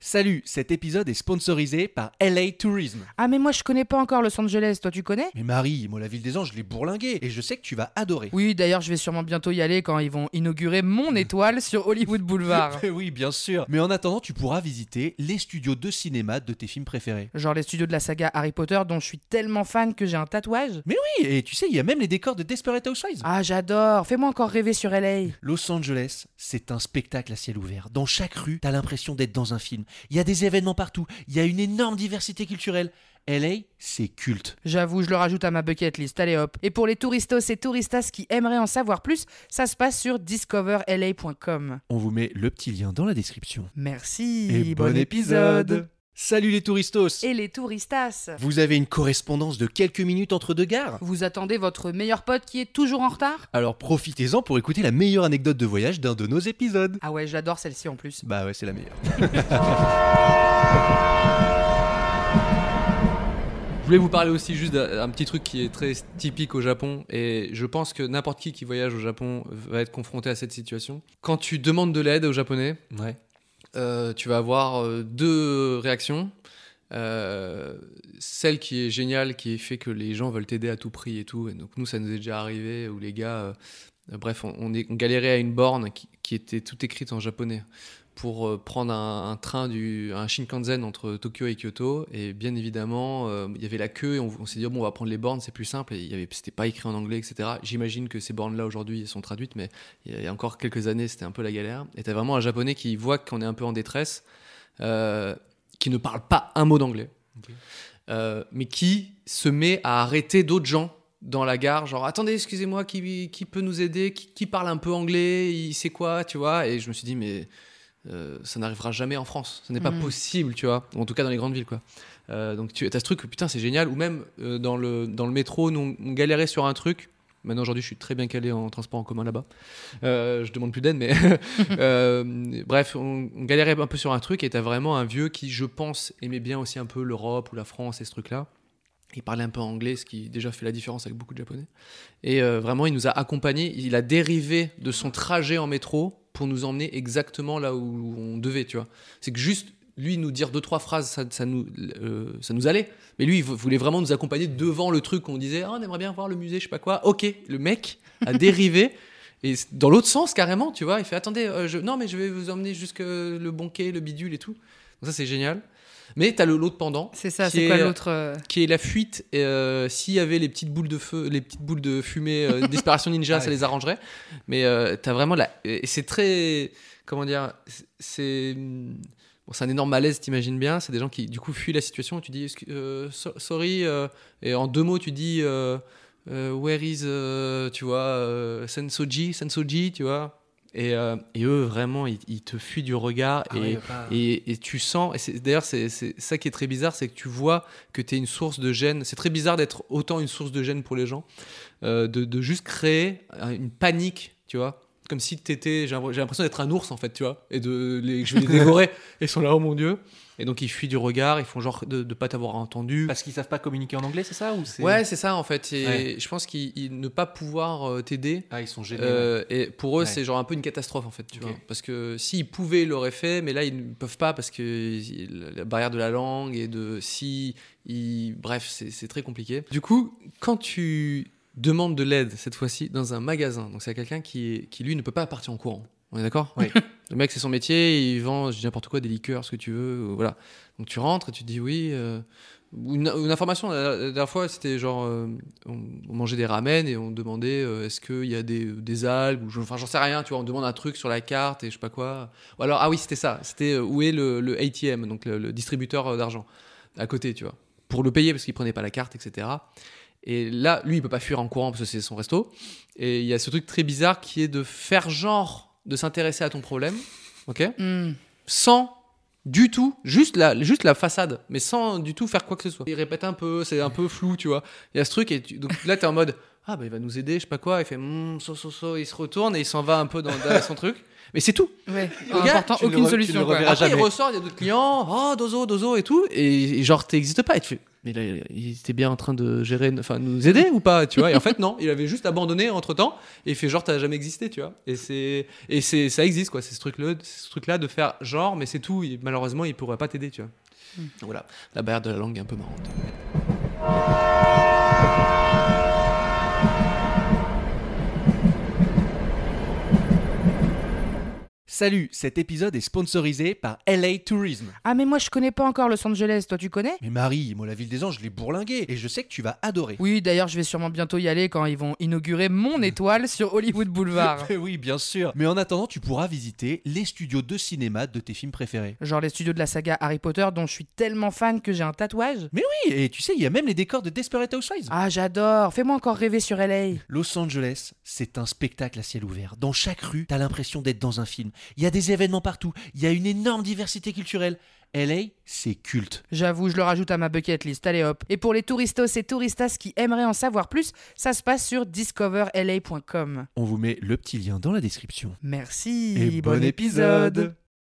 Salut, cet épisode est sponsorisé par LA Tourism. Ah mais moi je connais pas encore Los Angeles, toi tu connais? Mais Marie, moi la ville des anges, je l'ai bourlinguée et je sais que tu vas adorer. Oui, d'ailleurs je vais sûrement bientôt y aller quand ils vont inaugurer mon étoile sur Hollywood Boulevard. oui, bien sûr. Mais en attendant, tu pourras visiter les studios de cinéma de tes films préférés. Genre les studios de la saga Harry Potter dont je suis tellement fan que j'ai un tatouage. Mais oui, et tu sais, il y a même les décors de Desperate Housewives. Ah j'adore, fais-moi encore rêver sur LA. Los Angeles, c'est un spectacle à ciel ouvert. Dans chaque rue, t'as l'impression d'être dans un film. Il y a des événements partout, il y a une énorme diversité culturelle. LA, c'est culte. J'avoue, je le rajoute à ma bucket list, allez hop. Et pour les touristos et touristas qui aimeraient en savoir plus, ça se passe sur discoverla.com. On vous met le petit lien dans la description. Merci, Et bon épisode Salut les touristos Et les touristas Vous avez une correspondance de quelques minutes entre deux gares? Vous attendez votre meilleur pote qui est toujours en retard? Alors profitez-en pour écouter la meilleure anecdote de voyage d'un de nos épisodes. Ah ouais, j'adore celle-ci en plus. Bah ouais, c'est la meilleure. Je voulais vous parler aussi juste d'un petit truc qui est très typique au Japon et je pense que n'importe qui qui voyage au Japon va être confronté à cette situation. Quand tu demandes de l'aide aux Japonais, Ouais. Euh, tu vas avoir euh, deux réactions. Euh, celle qui est géniale, qui fait que les gens veulent t'aider à tout prix et tout. Donc nous, ça nous est déjà arrivé où les gars, bref, on, on, est, on galérait à une borne qui, qui était toute écrite en japonais pour euh, prendre un, un train du un Shinkansen entre Tokyo et Kyoto. Et bien évidemment euh, il y avait la queue et on, on s'est dit bon on va prendre les bornes c'est plus simple. Et c'était pas écrit en anglais etc j'imagine que ces bornes là aujourd'hui sont traduites mais il y a encore quelques années c'était un peu la galère. Et t'as vraiment un japonais qui voit qu'on est un peu en détresse euh, qui ne parle pas un mot d'anglais. Euh, mais qui se met à arrêter d'autres gens dans la gare, genre attendez, excusez-moi, qui, qui peut nous aider, qui, qui parle un peu anglais, il sait quoi, tu vois? Et je me suis dit, mais euh, ça n'arrivera jamais en France, ce n'est pas Mhm. possible, tu vois, en tout cas dans les grandes villes, quoi. Euh, donc tu as ce truc, putain, c'est génial, ou même euh, dans, le, dans le métro, nous on galérait sur un truc. Maintenant aujourd'hui, je suis très bien calé en transport en commun là-bas. Je demande plus d'aide, mais bref, on, on galérait un peu sur un truc et t'as vraiment un vieux qui, je pense, aimait bien aussi un peu l'Europe ou la France et ce truc-là. Il parlait un peu anglais, ce qui déjà fait la différence avec beaucoup de japonais. Et euh, vraiment, il nous a accompagnés. Il a dérivé de son trajet en métro pour nous emmener exactement là où on devait, tu vois. C'est que juste lui nous dire deux trois phrases, ça, ça nous, euh, ça nous allait. Mais lui, il vou- voulait vraiment nous accompagner devant le truc. On disait, Ah, on aimerait bien voir le musée, je sais pas quoi. Ok, le mec a dérivé. Et dans l'autre sens, carrément, tu vois, il fait attendez, euh, je... non, mais je vais vous emmener jusque le bon quai, le bidule et tout. Donc ça, c'est génial. Mais t'as le l'autre pendant, C'est ça, Qui c'est quoi est- l'autre euh, qui est la fuite. euh, S'il y avait les petites boules de feu, les petites boules de fumée euh, d'Inspiration Ninja, Ah ça ouais. les arrangerait. Mais euh, t'as vraiment la. Et c'est très. Comment dire c'est-. Bon, c'est un énorme malaise, t'imagines bien. C'est des gens qui, du coup, fuient la situation. Et tu dis, euh, so- sorry. euh, et en deux mots, tu dis, euh, euh, where is, euh, tu vois, euh, Sensoji, Sensoji, tu vois? Et, euh, et eux, vraiment, ils, ils te fuient du regard. Ah et, et, et tu sens, et d'ailleurs, c'est c'est ça qui est très bizarre, c'est que tu vois que tu es une source de gêne. C'est très bizarre d'être autant une source de gêne pour les gens, euh, de, de juste créer euh, une panique, tu vois. Comme si t'étais, j'ai l'impression d'être un ours en fait, tu vois, et de les, je vais les dévorer. et ils sont là, oh mon dieu. Et donc ils fuient du regard, ils font genre de ne pas t'avoir entendu. Parce qu'ils savent pas communiquer en anglais, c'est ça ou c'est Ouais, c'est ça en fait. Et Ouais. je pense qu'ils ils- ne pas pouvoir euh, t'aider, Ah, ils sont gênés. euh, et pour eux, Ouais. c'est genre un peu une catastrophe en fait, tu vois. Parce que s'ils pouvaient, ils l'auraient fait, mais là, ils ne peuvent pas parce que la barrière de la langue et de si. ils- Bref, c'est très compliqué. Du coup, quand tu demandes de l'aide cette fois-ci dans un magasin, donc c'est à quelqu'un qui, qui lui ne peut pas partir en courant. On est d'accord? Oui. Le mec, c'est son métier, il vend, je dis n'importe quoi, des liqueurs, ce que tu veux, euh, voilà. Donc tu rentres et tu te dis oui. euh, une, une information, la, la dernière fois, c'était genre, euh, on, on mangeait des ramen et on demandait euh, est-ce qu'il y a des, des algues, ou je- enfin j'en sais rien, tu vois, on demande un truc sur la carte et je sais pas quoi. Ou alors, ah oui, c'était ça, c'était où est le, le ATM, donc le, le distributeur d'argent, à côté, tu vois, pour le payer parce qu'il prenait pas la carte, etc. Et là, lui, il peut pas fuir en courant parce que c'est son resto. Et il y a ce truc très bizarre qui est de faire genre de s'intéresser à ton problème, ok Hmm. Sans du tout, juste la, juste la façade, mais sans du tout faire quoi que ce soit. Il répète un peu, c'est un peu flou, tu vois. Il y a ce truc, et tu- donc là, t'es en mode Ah, bah il va nous aider, je sais pas quoi. Il fait Hum, so, so, so. Il se retourne et il s'en va un peu dans, dans son truc. Mais c'est tout. Ouais. Le En gars, ne aucune le solution. quoi. Après, jamais. il ressort, il y a d'autres clients, oh, dozo, dozo et tout, et, et genre, t'existes pas. Et tu fais, mais là, il était bien en train de gérer, enfin, nous aider ou pas, tu vois. Et en fait, non, il avait juste abandonné entre temps, et il fait genre, t'as jamais existé, tu vois. Et c'est, et c'est, ça existe, quoi. C'est ce truc-là, c'est ce truc-là de faire genre, mais c'est tout. Malheureusement, il pourrait pas t'aider, tu vois. Hmm. Donc voilà, la barrière de la langue est un peu marrante. Salut, cet épisode est sponsorisé par LA Tourism. Ah, mais moi, je connais pas encore Los Angeles. Toi, tu connais? Mais Marie, moi la ville des anges, je l'ai bourlingué et je sais que tu vas adorer. Oui, d'ailleurs, je vais sûrement bientôt y aller quand ils vont inaugurer mon étoile sur Hollywood Boulevard. oui, bien sûr. Mais en attendant, tu pourras visiter les studios de cinéma de tes films préférés. Genre les studios de la saga Harry Potter dont je suis tellement fan que j'ai un tatouage. Oui, et tu sais, il y a même les décors de Desperate Housewives. Ah, j'adore. Fais-moi encore rêver sur LA. Los Angeles, c'est un spectacle à ciel ouvert. Dans chaque rue, t'as l'impression d'être dans un film. Il y a des événements partout. Il y a une énorme diversité culturelle. LA, c'est culte. J'avoue, je le rajoute à ma bucket list. Allez hop. Et pour les touristos et touristas qui aimeraient en savoir plus, ça se passe sur discoverla.com. On vous met le petit lien dans la description. Merci. Et bon épisode